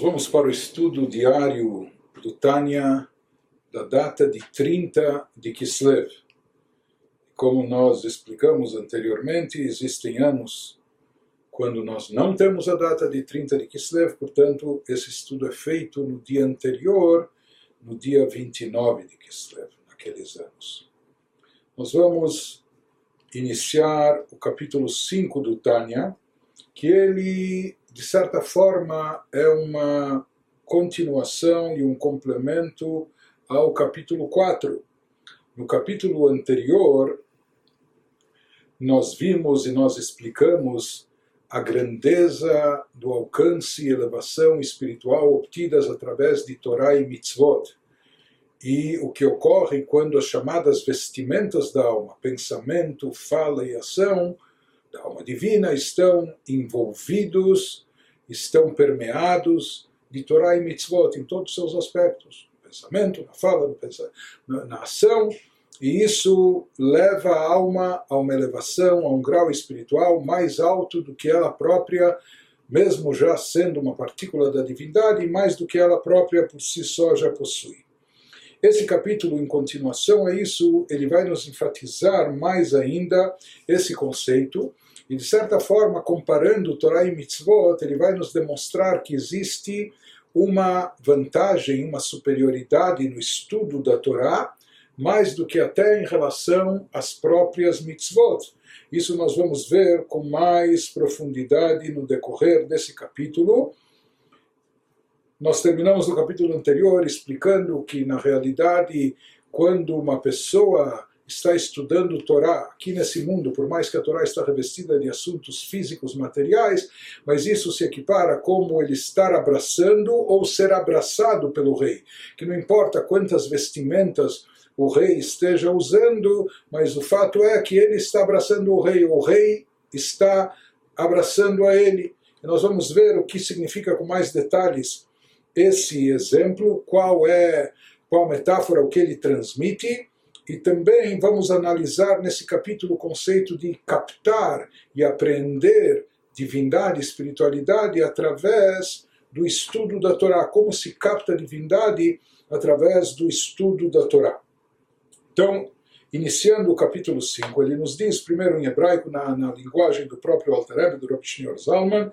Nós vamos para o estudo diário do Tânia da data de 30 de Kislev. Como nós explicamos anteriormente, existem anos quando nós não temos a data de 30 de Kislev, portanto, esse estudo é feito no dia anterior, no dia 29 de Kislev, naqueles anos. Nós vamos iniciar o capítulo 5 do Tânia, que ele de certa forma, é uma continuação e um complemento ao capítulo 4. No capítulo anterior, nós vimos e nós explicamos a grandeza do alcance e elevação espiritual obtidas através de Torá e Mitzvot. E o que ocorre quando as chamadas vestimentas da alma, pensamento, fala e ação, da alma divina estão envolvidos, estão permeados de Torá e Mitzvot em todos os seus aspectos, no pensamento, na fala, no pensamento, na, ação, e isso leva a alma a uma elevação, a um grau espiritual mais alto do que ela própria, mesmo já sendo uma partícula da divindade, mais do que ela própria por si só já possui. Esse capítulo, em continuação a isso, ele vai nos enfatizar mais ainda esse conceito, e de certa forma, comparando Torá e Mitzvot, ele vai nos demonstrar que existe uma vantagem, uma superioridade no estudo da Torá, mais do que até em relação às próprias mitzvot. Isso nós vamos ver com mais profundidade no decorrer desse capítulo. Nós terminamos no capítulo anterior explicando que, na realidade, quando uma pessoa está estudando Torá aqui nesse mundo, por mais que a Torá está revestida de assuntos físicos, materiais, mas isso se equipara como ele estar abraçando ou ser abraçado pelo rei. Que não importa quantas vestimentas o rei esteja usando, mas o fato é que ele está abraçando o rei, o rei está abraçando a ele. E nós vamos ver o que significa com mais detalhes esse exemplo, qual é qual metáfora, o que ele transmite e também vamos analisar nesse capítulo o conceito de captar e aprender divindade, espiritualidade através do estudo da Torá. Como se capta a divindade através do estudo da Torá. Então, iniciando o capítulo 5, ele nos diz, primeiro em hebraico, na, na linguagem do próprio Alter Rebbe, do Rav Shneur Zalman,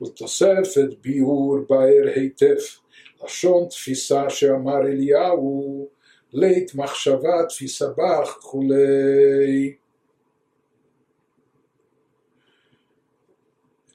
ולתוספת ביאור באר היטב, לשון תפיסה שאמר אליהו leit, machshavat, fisabach, chulei.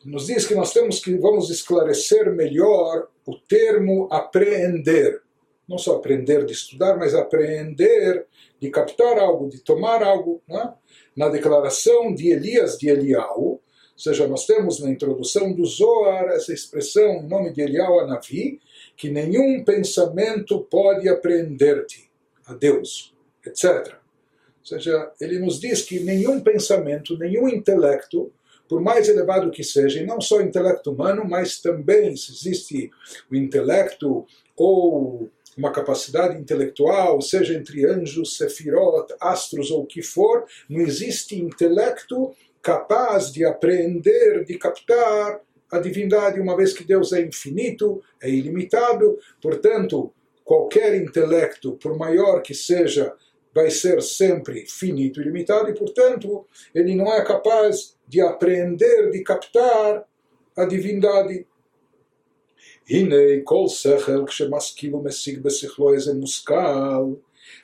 Nos diz que nós temos que vamos esclarecer melhor o termo apreender. Não só aprender de estudar, mas apreender de captar algo, de tomar algo. É? Na declaração de Elias de Eliau, ou seja, nós temos na introdução do Zohar essa expressão, em nome de Eliau Anavi, que nenhum pensamento pode apreender-te a Deus, etc. Ou seja, ele nos diz que nenhum pensamento, nenhum intelecto, por mais elevado que seja, e não só o intelecto humano, mas também se existe o intelecto ou uma capacidade intelectual, seja entre anjos, sefirot, astros ou o que for, não existe intelecto capaz de apreender, de captar a divindade, uma vez que Deus é infinito, é ilimitado, portanto, qualquer intelecto, por maior que seja, vai ser sempre finito e limitado e, portanto, ele não é capaz de apreender, de captar a divindade. הנה כל שכל כשמשכיל ומשיג בשכלו איזה מושכל,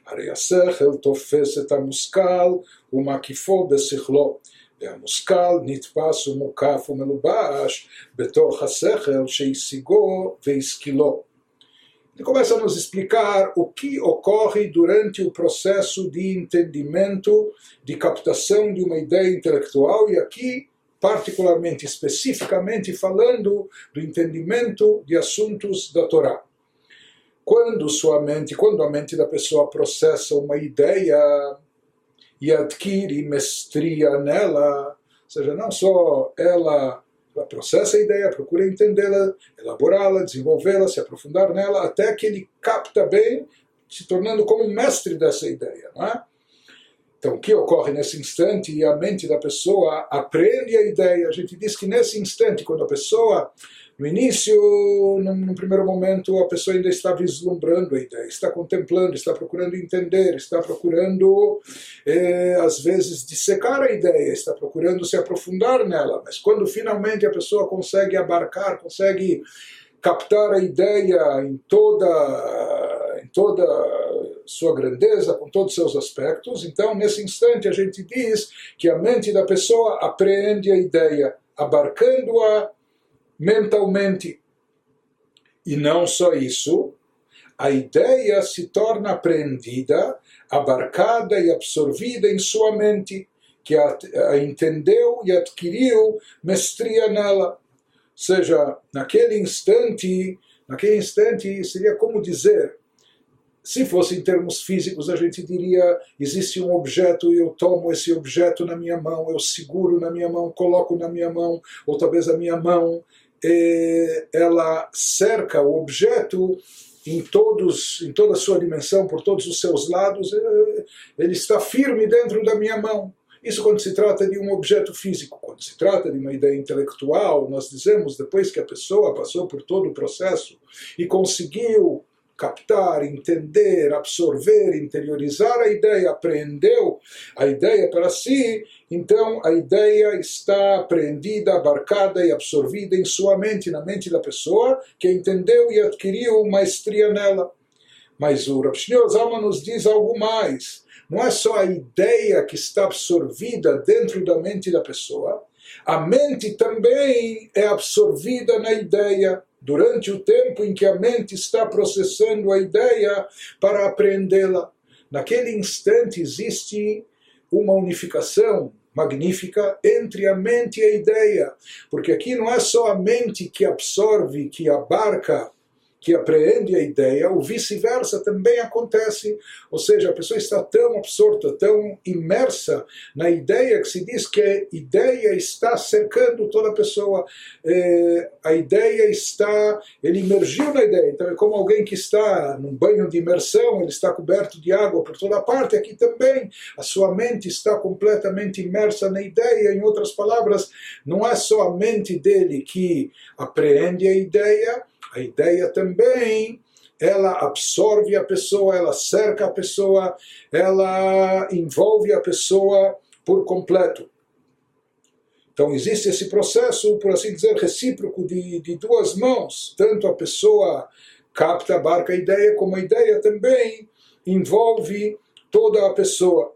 הרי השכל תופס את המושכל ומקיפו בשכלו, והמושכל נתפס ומוקף ומלובש בתוך השכל שהשיגו והשכילו. Ele começa a nos explicar o que ocorre durante o processo de entendimento, de captação de uma ideia intelectual, e aqui, particularmente, especificamente, falando do entendimento de assuntos da Torá. Quando sua mente, quando a mente da pessoa processa uma ideia e adquire mestria nela, ou seja, não só ela processa a ideia, procura entendê-la, elaborá-la, desenvolvê-la, se aprofundar nela, até que ele capta bem, se tornando como mestre dessa ideia. Não é? Então, o que ocorre nesse instante e a mente da pessoa aprende a ideia. A gente diz que nesse instante, quando a pessoa No início, num, primeiro momento, a pessoa ainda está vislumbrando a ideia, está contemplando, está procurando entender, está procurando, eh, às vezes, dissecar a ideia, está procurando se aprofundar nela. Mas quando finalmente a pessoa consegue abarcar, consegue captar a ideia em toda, em toda sua grandeza, com todos os seus aspectos, então, nesse instante, a gente diz que a mente da pessoa apreende a ideia, abarcando-a mentalmente. E não só isso, a ideia se torna apreendida, abarcada e absorvida em sua mente, que a, a entendeu e adquiriu mestria nela. Ou seja, naquele instante, naquele instante seria como dizer, se fosse em termos físicos, a gente diria: existe um objeto e eu tomo esse objeto na minha mão, eu seguro na minha mão, coloco na minha mão, ou talvez a minha mão ela cerca o objeto em todos em toda a sua dimensão por todos os seus lados. Ele está firme dentro da minha mão. Isso quando se trata de um objeto físico. Quando se trata de uma ideia intelectual nós dizemos depois que a pessoa passou por todo o processo e conseguiu captar, entender, absorver, interiorizar a ideia, apreendeu a ideia para si, então a ideia está apreendida, abarcada e absorvida em sua mente, na mente da pessoa que entendeu e adquiriu maestria nela. Mas o Rav Zalman nos diz algo mais. Não é só a ideia que está absorvida dentro da mente da pessoa, a mente também é absorvida na ideia durante o tempo em que a mente está processando a ideia para apreendê-la. Naquele instante existe uma unificação magnífica entre a mente e a ideia, porque aqui não é só a mente que absorve, que abarca que apreende a ideia, o vice-versa também acontece. Ou seja, a pessoa está tão absorta, tão imersa na ideia que se diz que a ideia está cercando toda a pessoa. É, a ideia está, ele emergiu na ideia. Então é como alguém que está num banho de imersão, ele está coberto de água por toda parte. Aqui também a sua mente está completamente imersa na ideia. Em outras palavras, não é só a mente dele que apreende a ideia, a ideia também ela absorve a pessoa, ela cerca a pessoa, ela envolve a pessoa por completo. Então existe esse processo, por assim dizer, recíproco de, de duas mãos. Tanto a pessoa capta, abarca a ideia, como a ideia também envolve toda a pessoa.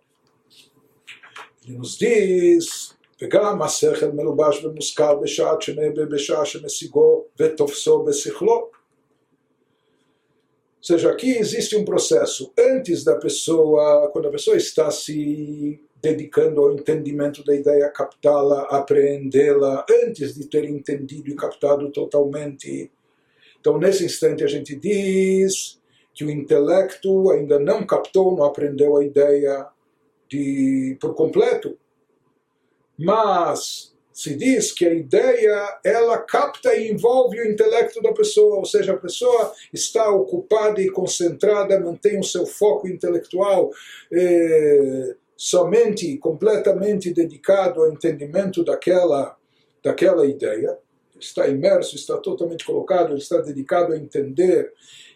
Ele nos diz וגם השכל מלובש ומושכל בשעת שנהבה בשעה שמשיגו ותופסו בשכלו. Ou seja, aqui existe um processo antes da pessoa, quando a pessoa está se dedicando ao entendimento da ideia, captá-la, apreendê-la, antes de ter entendido e captado totalmente. Então, nesse instante, a gente diz que o intelecto ainda não captou, não aprendeu a ideia de, por completo mas se diz que a ideia ela capta e envolve o intelecto da pessoa, ou seja, a pessoa está ocupada e concentrada, mantém o seu foco intelectual eh, somente, completamente dedicado ao entendimento daquela, daquela ideia, está imerso, está totalmente colocado, está dedicado a entender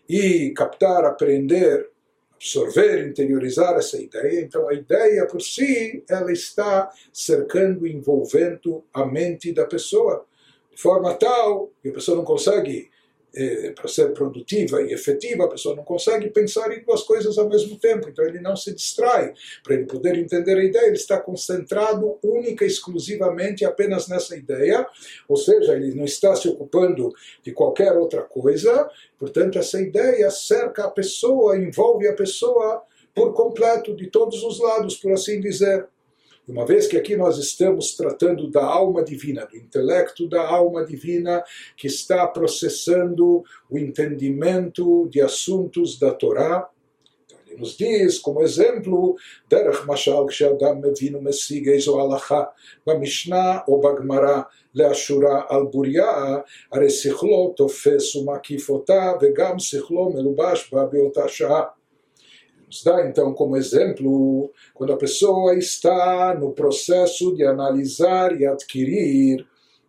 e captar, aprender absorver, interiorizar essa ideia. Então a ideia por si, ela está cercando, envolvendo a mente da pessoa, de forma tal que a pessoa não consegue eh, para ser produtiva e efetiva, a pessoa não consegue pensar em duas coisas ao mesmo tempo, então ele não se distrai. Para ele poder entender a ideia, ele está concentrado única e exclusivamente apenas nessa ideia, ou seja, ele não está se ocupando de qualquer outra coisa, portanto, essa ideia cerca a pessoa, envolve a pessoa por completo, de todos os lados, por assim dizer Uma vez que aqui nós estamos tratando da alma divina, do intelecto da alma divina que está processando o entendimento de assuntos da Torá, então ele nos diz, como exemplo, דרך משל כשאדם מבין ומשיג איזו הלכה במשנה או בגמרא לאשורה על בוריה, הרי שכלו תופס ומקיף אותה וגם שכלו מלובש בה באותה שעה. nos dá então como exemplo quando a pessoa está no processo de analisar e adquirir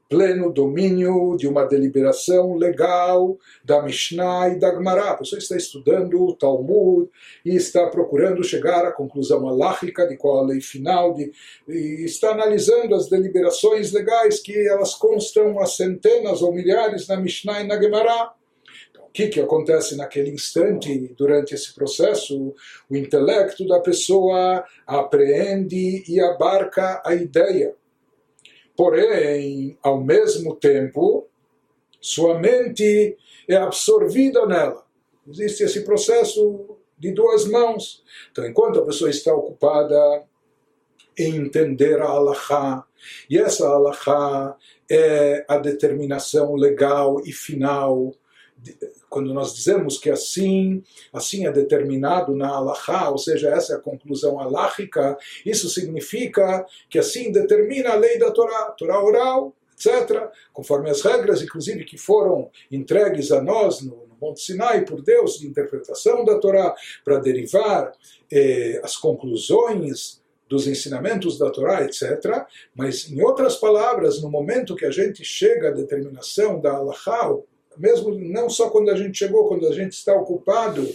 pleno domínio de uma deliberação legal da Mishnah e da Gemara. A pessoa está estudando o Talmud e está procurando chegar à conclusão alágica de qual a lei final, de, e está analisando as deliberações legais que elas constam a centenas ou milhares na Mishnah e na Gemara. O que, que acontece naquele instante, durante esse processo? O intelecto da pessoa apreende e abarca a ideia porém, ao mesmo tempo, sua mente é absorvida nela. Existe esse processo de duas mãos. Então, enquanto a pessoa está ocupada em entender a Allahá, e essa Allahá é a determinação legal e final quando nós dizemos que assim, assim é determinado na Allahá, ou seja, essa é a conclusão aláhica, isso significa que assim determina a lei da Torá, Torá oral, etc., conforme as regras, inclusive, que foram entregues a nós no, no Monte Sinai por Deus, de interpretação da Torá, para derivar eh, as conclusões dos ensinamentos da Torá, etc. Mas, em outras palavras, no momento que a gente chega à determinação da Allahá, mesmo não só quando a gente chegou, quando a gente está ocupado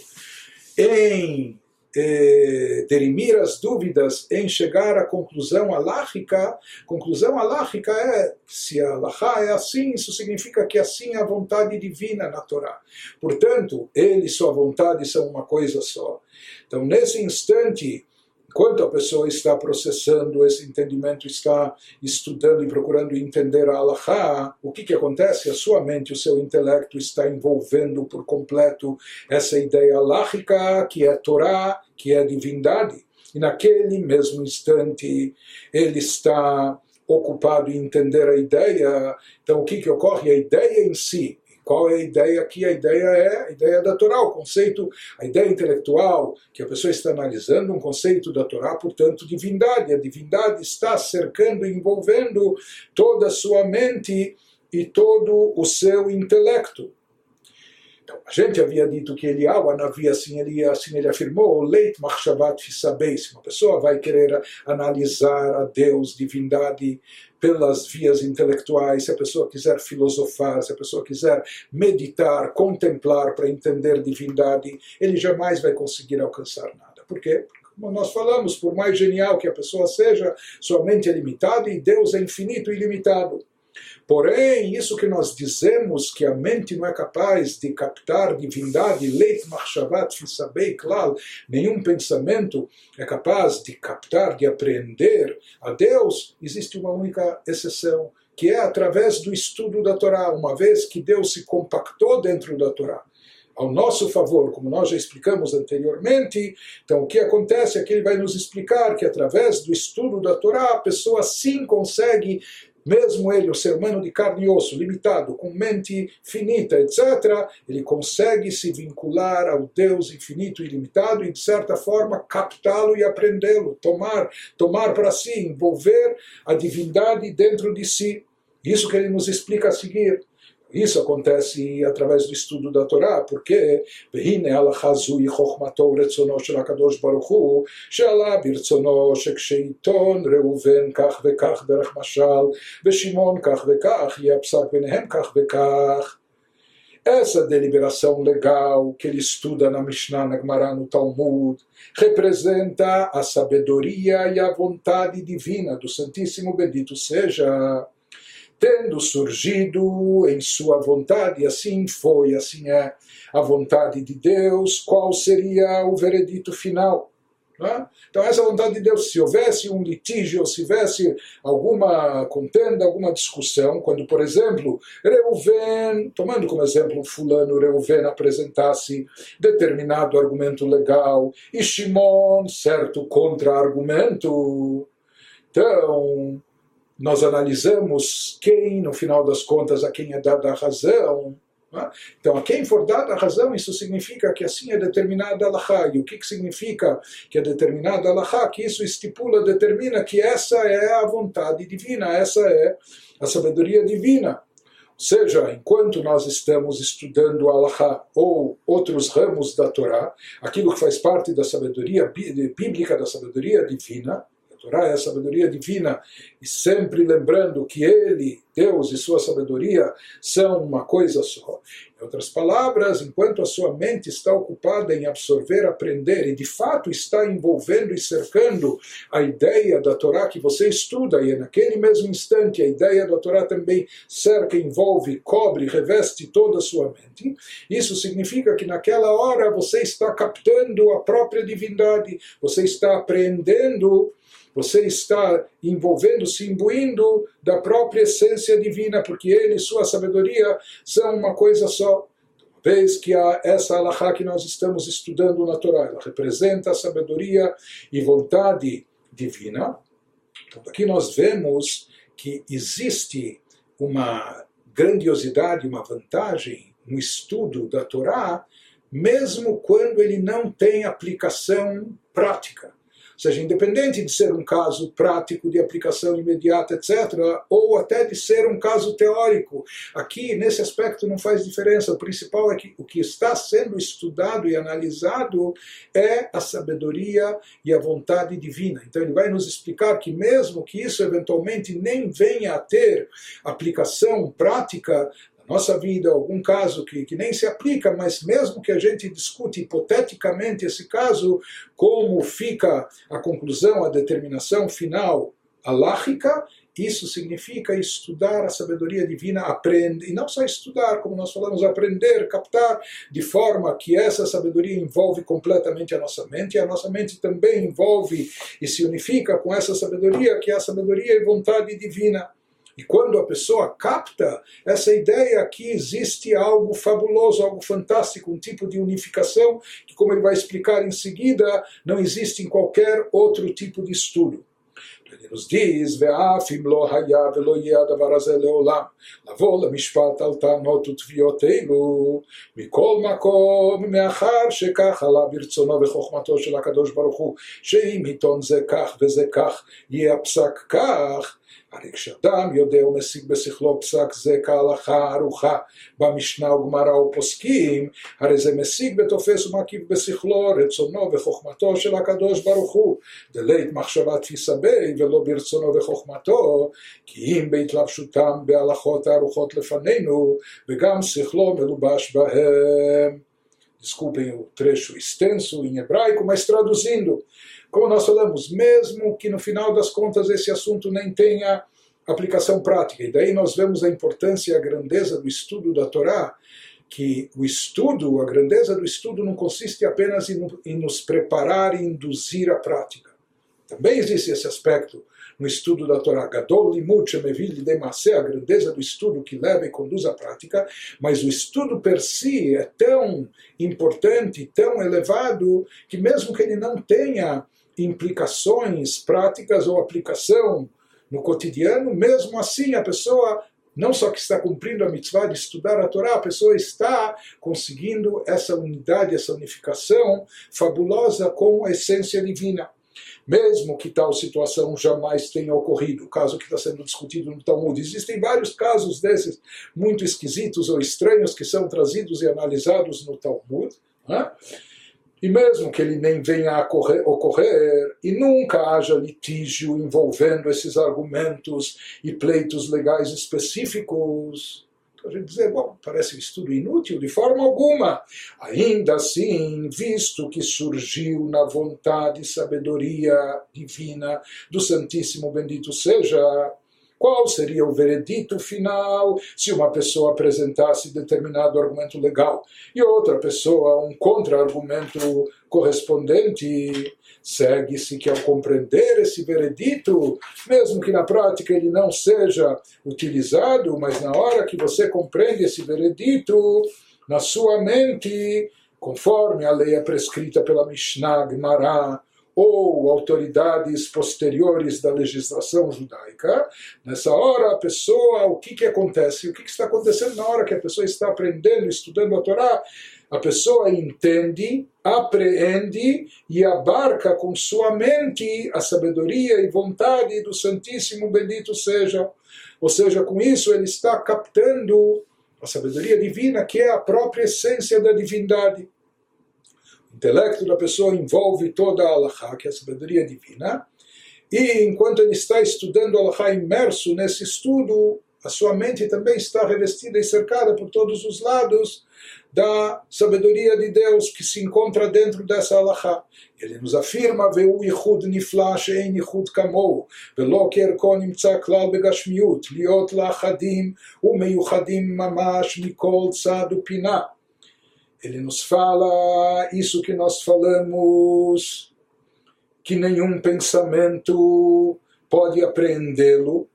em eh, derimir as dúvidas, em chegar à conclusão alágica, conclusão alágica é se a alahá é assim, isso significa que assim é a vontade divina na Torá. Portanto, ele e sua vontade são uma coisa só. Então, nesse instante, Enquanto a pessoa está processando esse entendimento, está estudando e procurando entender a Allahá, o que, que acontece? A sua mente, o seu intelecto está envolvendo por completo essa ideia aláhica, que é Torá, que é divindade. E naquele mesmo instante, ele está ocupado em entender a ideia. Então, o que, que ocorre? A ideia em si, qual é a ideia aqui? A ideia é a ideia da Torá, o conceito, a ideia intelectual que a pessoa está analisando, um conceito da Torá, portanto, divindade. A divindade está cercando, envolvendo toda a sua mente e todo o seu intelecto. Então, a gente havia dito que Eliyahu, Anavi, assim ele, assim ele afirmou, Leit Machshavat Fisabeis, uma pessoa vai querer analisar a Deus, divindade, pelas vias intelectuais, se a pessoa quiser filosofar, se a pessoa quiser meditar, contemplar para entender divindade, ele jamais vai conseguir alcançar nada. Por quê? Como nós falamos, por mais genial que a pessoa seja, sua mente é limitada e Deus é infinito e ilimitado. Porém, isso que nós dizemos que a mente não é capaz de captar divindade, leit machshavat fisabei klal, nenhum pensamento é capaz de captar, de apreender a Deus, existe uma única exceção, que é através do estudo da Torá, uma vez que Deus se compactou dentro da Torá ao nosso favor, como nós já explicamos anteriormente. Então, o que acontece é que ele vai nos explicar que através do estudo da Torá, a pessoa sim consegue mesmo ele, o ser humano de carne e osso, limitado, com mente finita, etc., ele consegue se vincular ao Deus infinito e ilimitado e, de certa forma, captá-lo e aprendê-lo, tomar, tomar para si, envolver a divindade dentro de si. Isso que ele nos explica a seguir. Isso acontece através do estudo da Torá, porque והנה הלכה זוהי חוכמתו ורצונו של הקדוש ברוך הוא, שעלה ברצונו שכשעיתון ראובן כך וכך דרך משל, ושמעון כך וכך, יהיה הפסק ביניהם כך וכך. Essa deliberação legal que ele estuda na Mishnah, na Gemara, no Talmud, representa a sabedoria e a vontade divina do Santíssimo Bendito seja tendo surgido em sua vontade, assim foi, assim é a vontade de Deus, qual seria o veredito final? É? Então, essa vontade de Deus, se houvesse um litígio, se houvesse alguma contenda, alguma discussão, quando, por exemplo, Reuven, tomando como exemplo fulano, Reuven apresentasse determinado argumento legal e Shimon, certo contra-argumento, então, nós analisamos quem, no final das contas, a quem é dada a razão. É? Então, a quem for dada a razão, isso significa que assim é determinada a Allahá. E o que, que significa que é determinada a Allahá? Que isso estipula, determina que essa é a vontade divina, essa é a sabedoria divina. Ou seja, enquanto nós estamos estudando Allahá ou outros ramos da Torá, aquilo que faz parte da sabedoria bíblica, da sabedoria divina, Torá é a sabedoria divina, e sempre lembrando que Ele, Deus e sua sabedoria são uma coisa só. Em outras palavras, enquanto a sua mente está ocupada em absorver, aprender, e de fato está envolvendo e cercando a ideia da Torá que você estuda, e é naquele mesmo instante a ideia da Torá também cerca, envolve, cobre, reveste toda a sua mente, isso significa que naquela hora você está captando a própria divindade, você está apreendendo você está envolvendo-se, imbuindo da própria essência divina, porque ele e sua sabedoria são uma coisa só. Vez que essa alahá que nós estamos estudando na Torá, ela representa a sabedoria e vontade divina, então aqui nós vemos que existe uma grandiosidade, uma vantagem no estudo da Torá, mesmo quando ele não tem aplicação prática seja, independente de ser um caso prático de aplicação imediata, etc., ou até de ser um caso teórico. Aqui, nesse aspecto, não faz diferença. O principal é que o que está sendo estudado e analisado é a sabedoria e a vontade divina. Então, ele vai nos explicar que, mesmo que isso eventualmente nem venha a ter aplicação prática, nossa vida, algum caso que, que nem se aplica, mas mesmo que a gente discute hipoteticamente esse caso, como fica a conclusão, a determinação final alágica, isso significa estudar a sabedoria divina, aprender, e não só estudar, como nós falamos, aprender, captar, de forma que essa sabedoria envolve completamente a nossa mente, e a nossa mente também envolve e se unifica com essa sabedoria, que é a sabedoria e vontade divina. E quando a pessoa capta essa ideia que existe algo fabuloso, algo fantástico, um tipo de unificação que, como ele vai explicar em seguida, não existe em qualquer outro tipo de estudo. Nos diz, ואף אם לא היה ולא יהיה הדבר הזה לעולם, לבוא למשפט על טענות ותביעות אלו, מכל מקום, מאחר שכך עלה ברצונו וחוכמתו של הקדוש ברוך הוא, שאם עיתון זה כך וזה כך, יהיה הפסק כך, הרי כשאדם יודע ומשיג בשכלו פסק זה כהלכה ערוכה במשנה וגמרא ופוסקים, הרי זה משיג ותופס ומקיף בשכלו רצונו וחוכמתו של הקדוש ברוך הוא, דלית מחשבה תפיסה בי ולא ברצונו וחוכמתו, כי אם בהתלבשותם בהלכות הערוכות לפנינו, וגם שכלו מלובש בהם. Desculpem o trecho extenso em hebraico, mas traduzindo, como nós falamos, mesmo que no final das contas esse assunto nem tenha aplicação prática. E daí nós vemos a importância e a grandeza do estudo da Torá, que o estudo, a grandeza do estudo não consiste apenas em, em nos preparar e induzir a prática. Também existe esse aspecto no estudo da Torá. Gadol limut shemevil demase, a grandeza do estudo que leva e conduz à prática, mas o estudo per si é tão importante, tão elevado, que mesmo que ele não tenha implicações práticas ou aplicação no cotidiano, mesmo assim a pessoa não só que está cumprindo a mitzvah de estudar a Torá, a pessoa está conseguindo essa unidade, essa unificação fabulosa com a essência divina. Mesmo que tal situação jamais tenha ocorrido, o caso que está sendo discutido no Talmud, existem vários casos desses muito esquisitos ou estranhos que são trazidos e analisados no Talmud. Né? e mesmo que ele nem venha a ocorrer, ocorrer, e nunca haja litígio envolvendo esses argumentos e pleitos legais específicos, a gente dizer, bom, parece um estudo inútil de forma alguma. Ainda assim, visto que surgiu na vontade e sabedoria divina do Santíssimo Bendito seja, qual seria o veredito final se uma pessoa apresentasse determinado argumento legal e outra pessoa um contra-argumento correspondente? Segue-se que ao compreender esse veredito, mesmo que na prática ele não seja utilizado, mas na hora que você compreende esse veredito, na sua mente, conforme a lei é prescrita pela Mishnah Gemara, ou autoridades posteriores da legislação judaica, nessa hora a pessoa, o que, que acontece? O que, que está acontecendo na hora que a pessoa está aprendendo, estudando a Torá? A pessoa entende, apreende e abarca com sua mente a sabedoria e vontade do Santíssimo Bendito seja. Ou seja, com isso ele está captando a sabedoria divina, que é a própria essência da divindade intelecto da pessoa envolve toda a Allahá, que é a sabedoria divina, E enquanto ele está estudando Allah imerso nesse estudo, a sua mente também está revestida e cercada por todos os lados da sabedoria de Deus que se encontra dentro dessa alahá. Ele nos afirma, Veu yichud nifla she'en yichud kamou, velo kerko nimtza klal begashmiut, liot la'achadim umeyuchadim mamash mikol tzad pina. Ele nos fala isso que nós falamos, que nenhum pensamento pode apreendê-lo,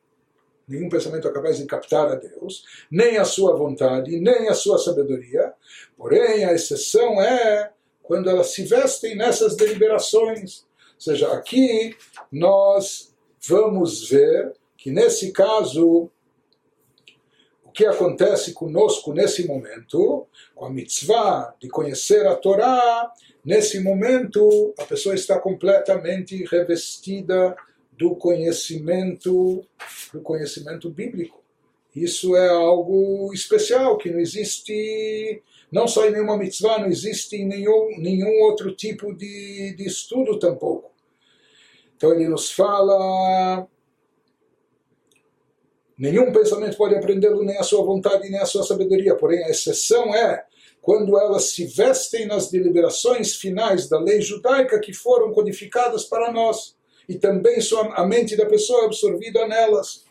nenhum pensamento é capaz de captar a Deus, nem a sua vontade, nem a sua sabedoria. Porém, a exceção é quando elas se vestem nessas deliberações. Ou seja, aqui nós vamos ver que nesse caso que acontece conosco nesse momento, com a mitzvah de conhecer a Torá, nesse momento a pessoa está completamente revestida do conhecimento do conhecimento bíblico. Isso é algo especial que não existe não só em nenhuma mitzvah, não existe em nenhum, nenhum outro tipo de, de estudo tampouco. Então ele nos fala Nenhum pensamento pode aprendê-lo, nem a sua vontade, nem a sua sabedoria. Porém, a exceção é quando elas se vestem nas deliberações finais da lei judaica que foram codificadas para nós e também a mente da pessoa é absorvida nelas.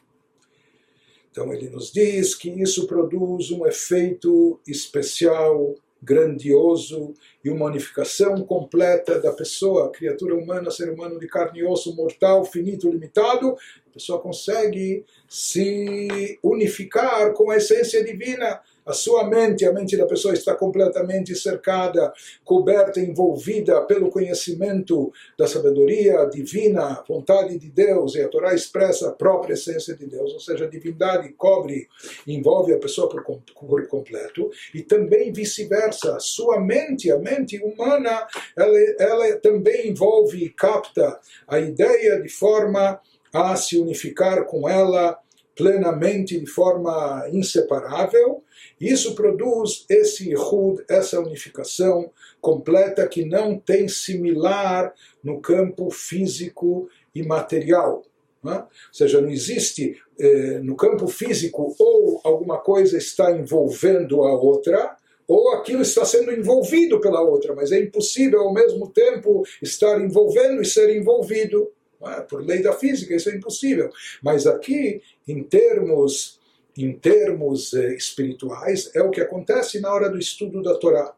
Então ele nos diz que isso produz um efeito especial, grandioso e uma unificação completa da pessoa, criatura humana, ser humano de carne e osso, mortal, finito, limitado. Pessoa consegue se unificar com a essência divina. A sua mente, a mente da pessoa está completamente cercada, coberta, envolvida pelo conhecimento da sabedoria divina, vontade de Deus, e a Torá expressa a própria essência de Deus, ou seja, a divindade cobre, envolve a pessoa por, por completo, e também vice-versa, a sua mente, a mente humana, ela, ela também envolve e capta a ideia de forma a se unificar com ela plenamente de forma inseparável, isso produz esse Yehud, essa unificação completa que não tem similar no campo físico e material. É? Ou seja, não existe eh, no campo físico ou alguma coisa está envolvendo a outra, ou aquilo está sendo envolvido pela outra, mas é impossível ao mesmo tempo estar envolvendo e ser envolvido. É? Por lei da física, isso é impossível. Mas aqui, em termos em termos eh, espirituais, é o que acontece na hora do estudo da Torá.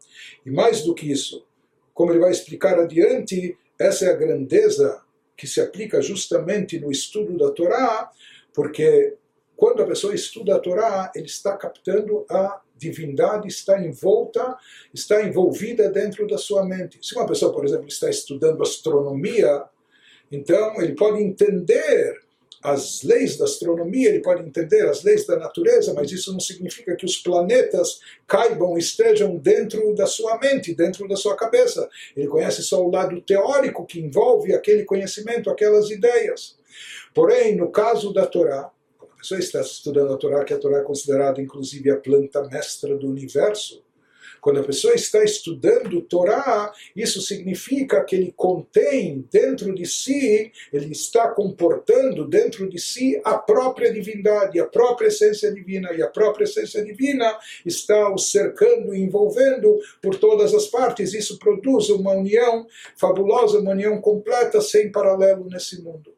E mais do que isso, como ele vai explicar adiante, essa é a grandeza que se aplica justamente no estudo da Torá, porque quando a pessoa estuda a Torá, ele está captando a divindade, está envolta, está envolvida dentro da sua mente. Se uma pessoa, por exemplo, está estudando astronomia, então ele pode entender as leis da astronomia, ele pode entender as leis da natureza, mas isso não significa que os planetas caibam, estejam dentro da sua mente, dentro da sua cabeça. Ele conhece só o lado teórico que envolve aquele conhecimento, aquelas ideias. Porém, no caso da Torá, a pessoa está estudando a Torá, que a Torá é considerada inclusive a planta mestra do universo, quando a pessoa está estudando Torá, isso significa que ele contém dentro de si, ele está comportando dentro de si a própria divindade, a própria essência divina, e a própria essência divina está o cercando envolvendo por todas as partes. Isso produz uma união fabulosa, uma união completa, sem paralelo nesse mundo.